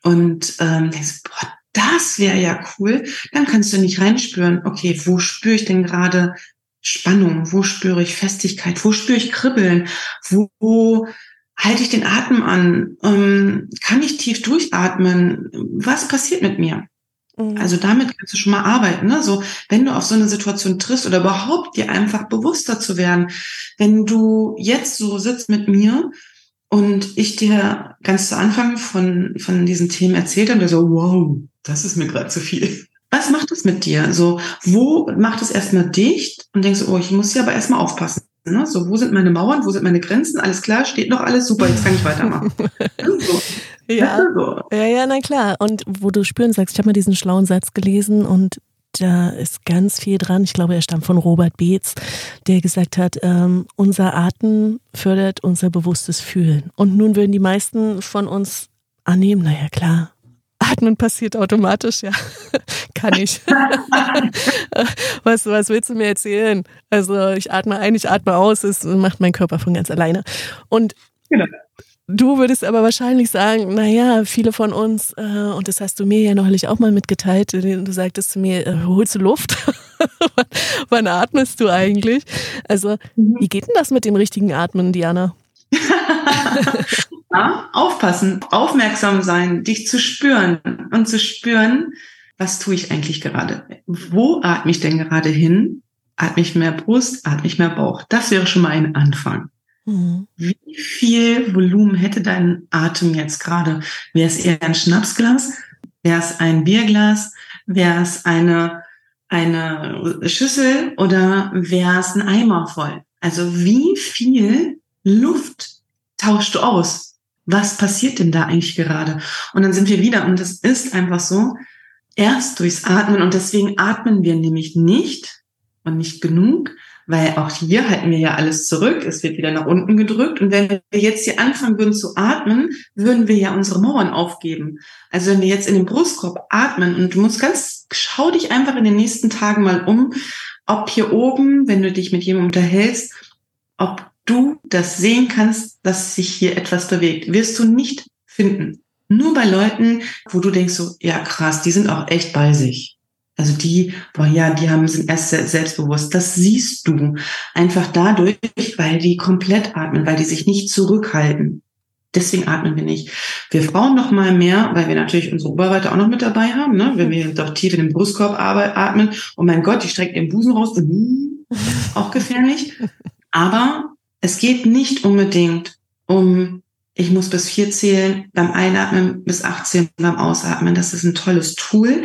und ähm, denkst, boah, das wäre ja cool, dann kannst du nicht reinspüren, okay, wo spüre ich denn gerade Spannung? Wo spüre ich Festigkeit? Wo spüre ich Kribbeln? Wo, wo halte ich den Atem an? Ähm, kann ich tief durchatmen? Was passiert mit mir? Mhm. Also damit kannst du schon mal arbeiten. Ne? So, wenn du auf so eine Situation triffst oder überhaupt dir einfach bewusster zu werden, wenn du jetzt so sitzt mit mir und ich dir ganz zu Anfang von, von diesen Themen erzählt habe, so, wow, das ist mir gerade zu viel. Was macht es mit dir? So, wo macht es erstmal dicht und denkst, oh, ich muss hier aber erstmal aufpassen. Ne? So, wo sind meine Mauern, wo sind meine Grenzen? Alles klar, steht noch alles super, jetzt kann ich weitermachen. so. Ja, so. ja, ja, na klar. Und wo du spüren sagst, ich habe mal diesen schlauen Satz gelesen und da ist ganz viel dran. Ich glaube, er stammt von Robert Beetz, der gesagt hat, ähm, unser Atem fördert unser bewusstes Fühlen. Und nun würden die meisten von uns annehmen, naja klar, Atmen passiert automatisch, ja. Kann ich. was, was willst du mir erzählen? Also ich atme ein, ich atme aus, das macht mein Körper von ganz alleine. Und genau. du würdest aber wahrscheinlich sagen, naja, viele von uns, äh, und das hast du mir ja neulich auch mal mitgeteilt, du sagtest zu mir, äh, holst du Luft? wann, wann, atmest du eigentlich? Also, mhm. wie geht denn das mit dem richtigen Atmen, Diana? ja, aufpassen, aufmerksam sein, dich zu spüren und zu spüren, was tue ich eigentlich gerade? Wo atme ich denn gerade hin? Atme ich mehr Brust, atme ich mehr Bauch? Das wäre schon mal ein Anfang. Mhm. Wie viel Volumen hätte dein Atem jetzt gerade? Wäre es eher ein Schnapsglas? Wäre es ein Bierglas? Wäre es eine, eine Schüssel oder wäre es ein Eimer voll? Also wie viel Luft tauschst du aus? Was passiert denn da eigentlich gerade? Und dann sind wir wieder, und das ist einfach so, erst durchs Atmen, und deswegen atmen wir nämlich nicht und nicht genug, weil auch hier halten wir ja alles zurück, es wird wieder nach unten gedrückt. Und wenn wir jetzt hier anfangen würden zu atmen, würden wir ja unsere Mauern aufgeben. Also wenn wir jetzt in den Brustkorb atmen und du musst ganz, schau dich einfach in den nächsten Tagen mal um, ob hier oben, wenn du dich mit jemandem unterhältst, ob du das sehen kannst, dass sich hier etwas bewegt, wirst du nicht finden. Nur bei Leuten, wo du denkst so, ja krass, die sind auch echt bei sich. Also die, boah, ja, die haben, sind erst selbstbewusst. Das siehst du einfach dadurch, weil die komplett atmen, weil die sich nicht zurückhalten. Deswegen atmen wir nicht. Wir Frauen noch mal mehr, weil wir natürlich unsere Oberweite auch noch mit dabei haben, ne? wenn wir doch tief in den Brustkorb atmen. Oh mein Gott, die streckt ihren Busen raus. Auch gefährlich. Aber es geht nicht unbedingt um, ich muss bis vier zählen beim Einatmen, bis 18 beim Ausatmen. Das ist ein tolles Tool,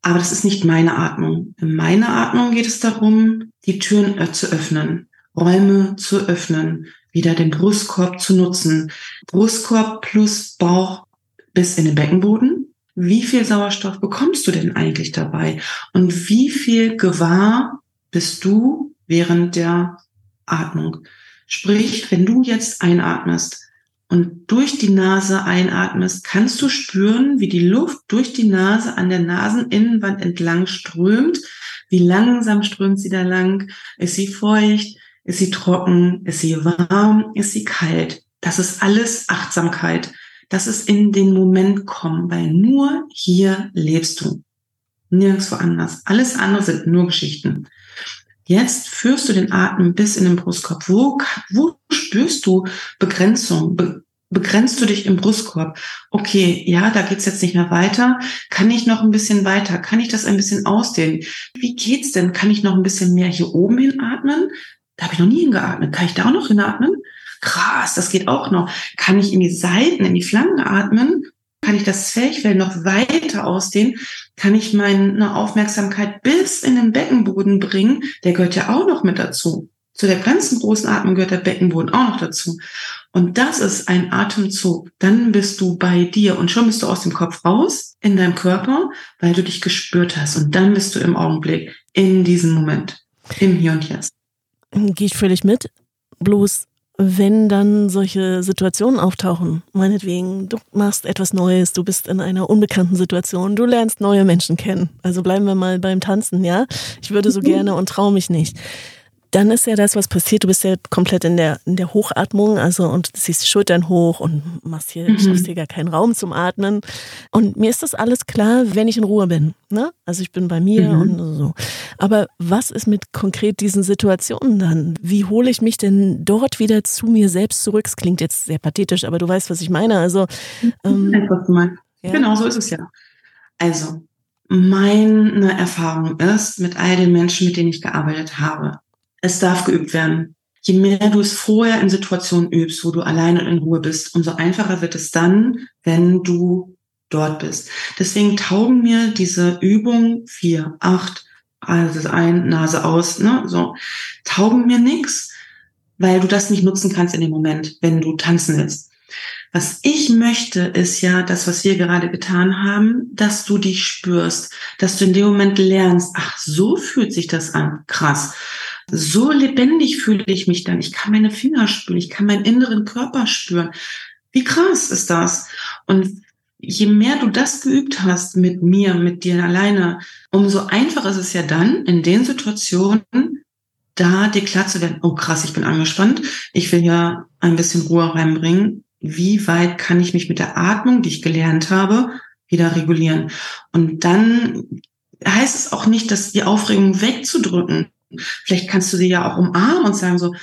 aber das ist nicht meine Atmung. In meiner Atmung geht es darum, die Türen zu öffnen, Räume zu öffnen, wieder den Brustkorb zu nutzen. Brustkorb plus Bauch bis in den Beckenboden. Wie viel Sauerstoff bekommst du denn eigentlich dabei? Und wie viel gewahr bist du während der Atmung? Sprich, wenn du jetzt einatmest und durch die Nase einatmest, kannst du spüren, wie die Luft durch die Nase an der Naseninnenwand entlang strömt. Wie langsam strömt sie da lang? Ist sie feucht? Ist sie trocken? Ist sie warm? Ist sie kalt? Das ist alles Achtsamkeit. Das ist in den Moment kommen, weil nur hier lebst du. Nirgendwo anders. Alles andere sind nur Geschichten. Jetzt führst du den Atem bis in den Brustkorb. Wo, wo spürst du Begrenzung? Be begrenzt du dich im Brustkorb? Okay, ja, da geht's jetzt nicht mehr weiter. Kann ich noch ein bisschen weiter? Kann ich das ein bisschen ausdehnen? Wie geht's denn? Kann ich noch ein bisschen mehr hier oben hinatmen? Da habe ich noch nie hingeatmet. Kann ich da auch noch hinatmen? Krass, das geht auch noch. Kann ich in die Seiten, in die Flanken atmen? Kann ich das Zwerchfell noch weiter ausdehnen, kann ich meine Aufmerksamkeit bis in den Beckenboden bringen. Der gehört ja auch noch mit dazu. Zu der ganzen großen Atmung gehört der Beckenboden auch noch dazu. Und das ist ein Atemzug. Dann bist du bei dir und schon bist du aus dem Kopf raus in deinem Körper, weil du dich gespürt hast. Und dann bist du im Augenblick, in diesem Moment, im Hier und Jetzt. Gehe ich völlig mit. Bloß wenn dann solche Situationen auftauchen, meinetwegen, du machst etwas Neues, du bist in einer unbekannten Situation, du lernst neue Menschen kennen. Also bleiben wir mal beim Tanzen, ja? Ich würde so gerne und traue mich nicht dann ist ja das, was passiert. Du bist ja komplett in der, in der Hochatmung, also und ziehst die Schultern hoch und machst hier, mhm. schaffst hier gar keinen Raum zum Atmen. Und mir ist das alles klar, wenn ich in Ruhe bin. Ne? Also ich bin bei mir mhm. und so. Aber was ist mit konkret diesen Situationen dann? Wie hole ich mich denn dort wieder zu mir selbst zurück? Es klingt jetzt sehr pathetisch, aber du weißt, was ich meine. Also ähm, ja. Genau, so ist es ja. Also, meine Erfahrung ist mit all den Menschen, mit denen ich gearbeitet habe, es darf geübt werden. Je mehr du es vorher in Situationen übst, wo du alleine und in Ruhe bist, umso einfacher wird es dann, wenn du dort bist. Deswegen taugen mir diese Übung vier, acht, also ein, Nase aus, ne, so, taugen mir nix, weil du das nicht nutzen kannst in dem Moment, wenn du tanzen willst. Was ich möchte, ist ja das, was wir gerade getan haben, dass du dich spürst, dass du in dem Moment lernst, ach, so fühlt sich das an. Krass. So lebendig fühle ich mich dann. Ich kann meine Finger spüren, ich kann meinen inneren Körper spüren. Wie krass ist das? Und je mehr du das geübt hast mit mir, mit dir alleine, umso einfacher ist es ja dann, in den Situationen, da dir klar zu werden, oh krass, ich bin angespannt, ich will ja ein bisschen Ruhe reinbringen. Wie weit kann ich mich mit der Atmung, die ich gelernt habe, wieder regulieren? Und dann heißt es auch nicht, dass die Aufregung wegzudrücken, Vielleicht kannst du sie ja auch umarmen und sagen so,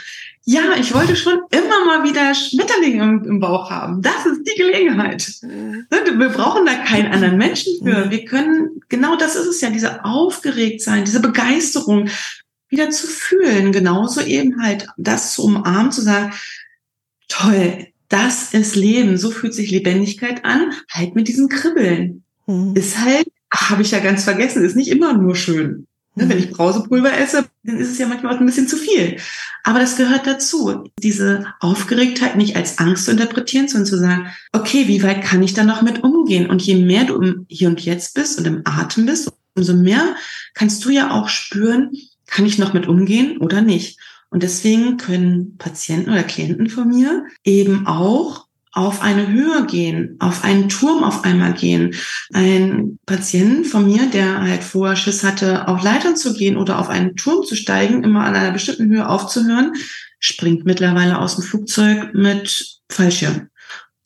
ja, ich wollte schon immer mal wieder Schmetterlinge im, im Bauch haben. Das ist die Gelegenheit. Ne, wir brauchen da keinen anderen Menschen für. Wir können, genau das ist es ja, diese Aufgeregtsein, diese Begeisterung wieder zu fühlen. Genauso eben halt das zu umarmen, zu sagen, toll, das ist Leben. So fühlt sich Lebendigkeit an. Halt mit diesen Kribbeln. Mhm. Ist halt, habe ich ja ganz vergessen, ist nicht immer nur schön. Ne, wenn ich Brausepulver esse, dann ist es ja manchmal auch ein bisschen zu viel. Aber das gehört dazu, diese Aufgeregtheit nicht als Angst zu interpretieren, sondern zu sagen, okay, wie weit kann ich da noch mit umgehen? Und je mehr du im Hier und Jetzt bist und im Atem bist, umso mehr kannst du ja auch spüren, kann ich noch mit umgehen oder nicht? Und deswegen können Patienten oder Klienten von mir eben auch auf eine Höhe gehen, auf einen Turm auf einmal gehen. Ein Patient von mir, der halt vorher Schiss hatte, auf Leitern zu gehen oder auf einen Turm zu steigen, immer an einer bestimmten Höhe aufzuhören, springt mittlerweile aus dem Flugzeug mit Fallschirm.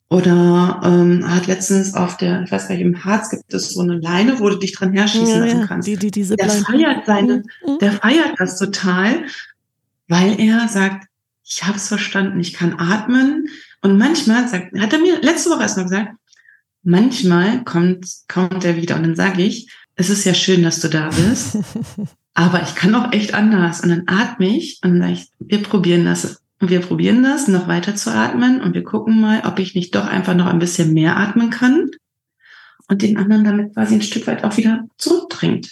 Oder ähm, hat letztens auf der, ich weiß gar nicht, im Harz gibt es so eine Leine, wo du dich dran herschießen ja, lassen kannst. Die, die, diese der feiert seine, mhm. der feiert das total, weil er sagt, ich habe es verstanden, ich kann atmen, und manchmal sagt, hat er mir letzte Woche erst noch gesagt, manchmal kommt, kommt er wieder und dann sage ich, es ist ja schön, dass du da bist, aber ich kann auch echt anders. Und dann atme ich und sage ich, wir probieren das. Und wir probieren das, noch weiter zu atmen und wir gucken mal, ob ich nicht doch einfach noch ein bisschen mehr atmen kann und den anderen damit quasi ein Stück weit auch wieder zurückdrängt.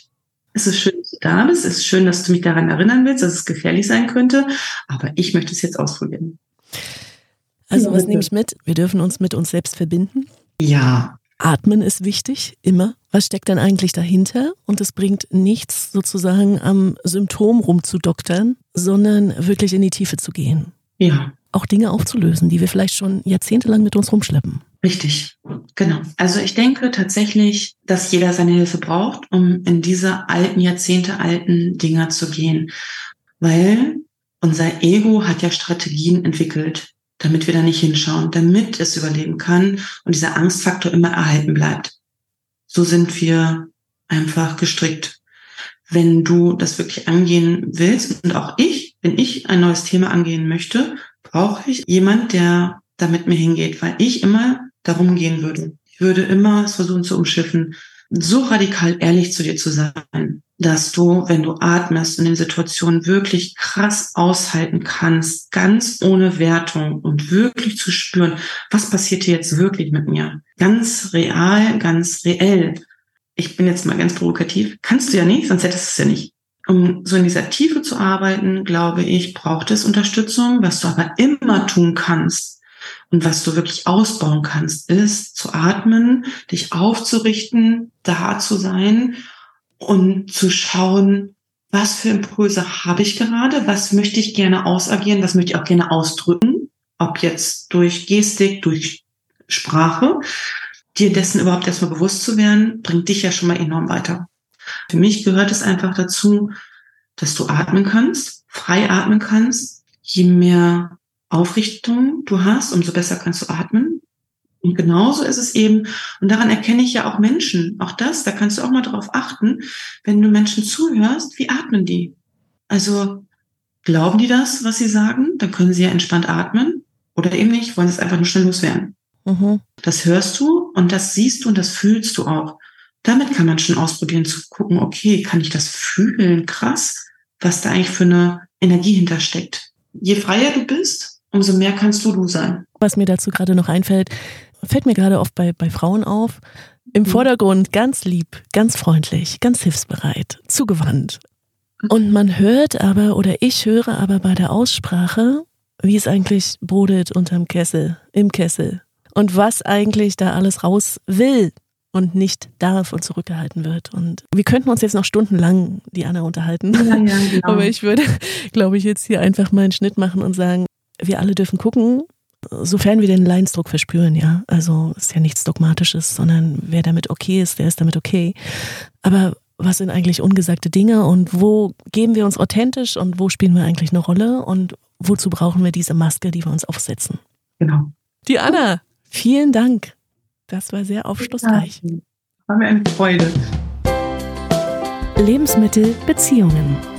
Es ist schön, dass du da bist. Es ist schön, dass du mich daran erinnern willst, dass es gefährlich sein könnte. Aber ich möchte es jetzt ausprobieren. Also was nehme ich mit? Wir dürfen uns mit uns selbst verbinden. Ja. Atmen ist wichtig, immer. Was steckt denn eigentlich dahinter? Und es bringt nichts, sozusagen am Symptom rumzudoktern, sondern wirklich in die Tiefe zu gehen. Ja. Auch Dinge aufzulösen, die wir vielleicht schon jahrzehntelang mit uns rumschleppen. Richtig, genau. Also ich denke tatsächlich, dass jeder seine Hilfe braucht, um in diese alten, jahrzehntealten Dinger zu gehen. Weil unser Ego hat ja Strategien entwickelt, damit wir da nicht hinschauen, damit es überleben kann und dieser Angstfaktor immer erhalten bleibt. So sind wir einfach gestrickt. Wenn du das wirklich angehen willst und auch ich, wenn ich ein neues Thema angehen möchte, brauche ich jemand, der da mit mir hingeht, weil ich immer darum gehen würde. Ich würde immer versuchen zu umschiffen. So radikal ehrlich zu dir zu sein, dass du, wenn du atmest, in den Situationen wirklich krass aushalten kannst, ganz ohne Wertung und wirklich zu spüren, was passiert hier jetzt wirklich mit mir? Ganz real, ganz reell. Ich bin jetzt mal ganz provokativ. Kannst du ja nicht, sonst hättest du es ja nicht. Um so in dieser Tiefe zu arbeiten, glaube ich, braucht es Unterstützung. Was du aber immer tun kannst und was du wirklich ausbauen kannst, ist zu atmen, dich aufzurichten, da zu sein und zu schauen, was für Impulse habe ich gerade, was möchte ich gerne ausagieren, was möchte ich auch gerne ausdrücken, ob jetzt durch Gestik, durch Sprache. Dir dessen überhaupt erstmal bewusst zu werden, bringt dich ja schon mal enorm weiter. Für mich gehört es einfach dazu, dass du atmen kannst, frei atmen kannst. Je mehr Aufrichtung du hast, umso besser kannst du atmen. Und genauso ist es eben, und daran erkenne ich ja auch Menschen, auch das, da kannst du auch mal drauf achten, wenn du Menschen zuhörst, wie atmen die? Also glauben die das, was sie sagen, dann können sie ja entspannt atmen oder eben nicht, wollen es einfach nur schnell loswerden. Mhm. Das hörst du und das siehst du und das fühlst du auch. Damit kann man schon ausprobieren zu gucken, okay, kann ich das fühlen? Krass, was da eigentlich für eine Energie hintersteckt. Je freier du bist, umso mehr kannst du du sein. Was mir dazu gerade noch einfällt, fällt mir gerade oft bei, bei Frauen auf. Im mhm. Vordergrund ganz lieb, ganz freundlich, ganz hilfsbereit, zugewandt. Und man hört aber, oder ich höre aber bei der Aussprache, wie es eigentlich brodelt unterm Kessel, im Kessel. Und was eigentlich da alles raus will und nicht darf und zurückgehalten wird. Und wir könnten uns jetzt noch stundenlang, die Anna, unterhalten. Ja, ja, genau. Aber ich würde, glaube ich, jetzt hier einfach mal einen Schnitt machen und sagen, wir alle dürfen gucken, sofern wir den Leinsdruck verspüren, ja. Also ist ja nichts Dogmatisches, sondern wer damit okay ist, der ist damit okay. Aber was sind eigentlich ungesagte Dinge und wo geben wir uns authentisch und wo spielen wir eigentlich eine Rolle und wozu brauchen wir diese Maske, die wir uns aufsetzen? Genau. Die Anna, vielen Dank. Das war sehr aufschlussreich. Ja, war mir eine Freude. Lebensmittel Beziehungen.